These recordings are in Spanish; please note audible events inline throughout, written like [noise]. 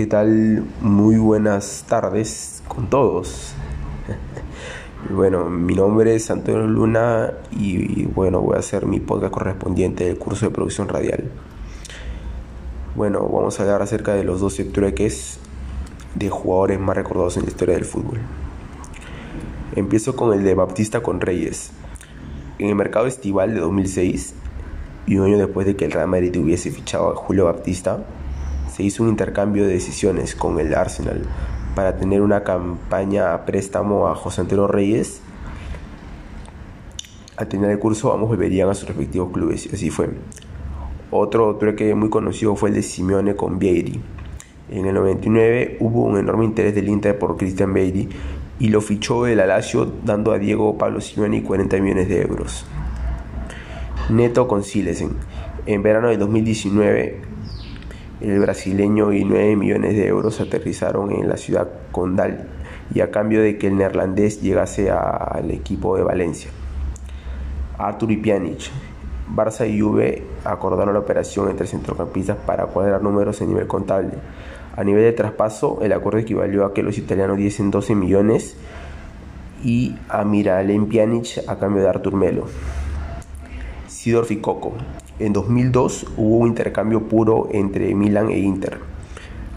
¿Qué tal? Muy buenas tardes con todos. [laughs] Bueno, mi nombre es Antonio Luna y bueno, voy a hacer mi podcast correspondiente del curso de producción radial. Bueno, vamos a hablar acerca de los 12 trueques de jugadores más recordados en la historia del fútbol. Empiezo con el de Baptista con Reyes. En el mercado estival de 2006, y un año después de que el Real Madrid hubiese fichado a Julio Baptista, se hizo un intercambio de decisiones con el Arsenal para tener una campaña a préstamo a José Antonio Reyes. Al terminar el curso ambos volverían a sus respectivos clubes y así fue. Otro trueque muy conocido fue el de Simeone con Vieri. En el 99 hubo un enorme interés del Inter por Christian Vieri y lo fichó el Alacio dando a Diego Pablo Simeone 40 millones de euros. Neto con Silesen. En verano de 2019 el brasileño y 9 millones de euros aterrizaron en la ciudad condal y a cambio de que el neerlandés llegase al equipo de Valencia. Artur y Pjanic. Barça y Juve acordaron la operación entre centrocampistas para cuadrar números a nivel contable. A nivel de traspaso, el acuerdo equivalió a que los italianos diesen 12 millones y a Miralem Pjanic a cambio de Artur Melo. Sidorf y Coco. En 2002 hubo un intercambio puro entre Milan e Inter,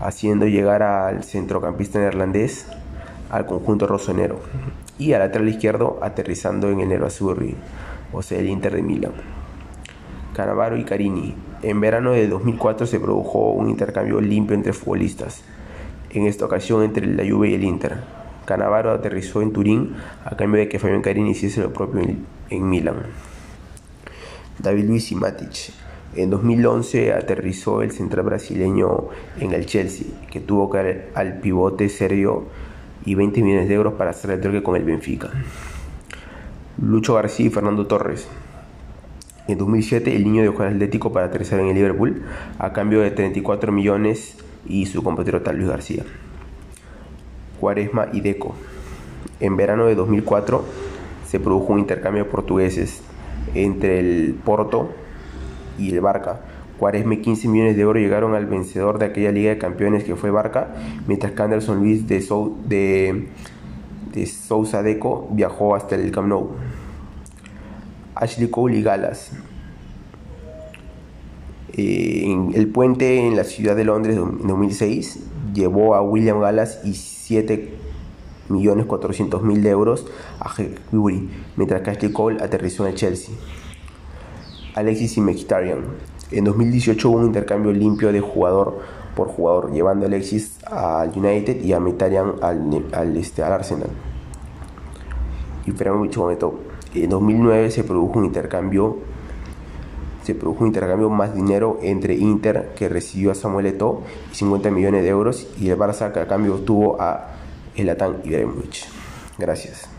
haciendo llegar al centrocampista neerlandés al conjunto rosonero y al lateral izquierdo aterrizando en el Nero Azzurri, o sea, el Inter de Milán. Cannavaro y Carini. En verano de 2004 se produjo un intercambio limpio entre futbolistas, en esta ocasión entre la Juve y el Inter. Cannavaro aterrizó en Turín a cambio de que Fabián Carini hiciese lo propio en, en Milán. David Luiz y Matic. En 2011 aterrizó el central brasileño en el Chelsea, que tuvo que dar al pivote serbio y 20 millones de euros para hacer el truque con el Benfica. Lucho García y Fernando Torres. En 2007 el niño dejó al Atlético para aterrizar en el Liverpool a cambio de 34 millones y su compatriota Luis García. Cuaresma y Deco. En verano de 2004 se produjo un intercambio portugueses entre el Porto y el Barca. Cuaresma y 15 millones de euros llegaron al vencedor de aquella Liga de Campeones que fue Barca, mientras que Anderson Luis de, de, de Sousa Deco viajó hasta el Camp. Ashley Cole y Galas. Eh, en el puente en la ciudad de Londres en 2006 llevó a William Galas y 7 millones 400 mil euros a Higburi, mientras que Ashley Cole aterrizó en el Chelsea. Alexis y Mkhitaryan. En 2018 hubo un intercambio limpio de jugador por jugador, llevando a Alexis al United y a Mkhitaryan al, al, este, al Arsenal. Y momento. En 2009 se produjo un intercambio se produjo un intercambio más dinero entre Inter que recibió a Samuel Eto'o y 50 millones de euros y el Barça que a cambio tuvo a Zlatan Ibrahimovic. Gracias.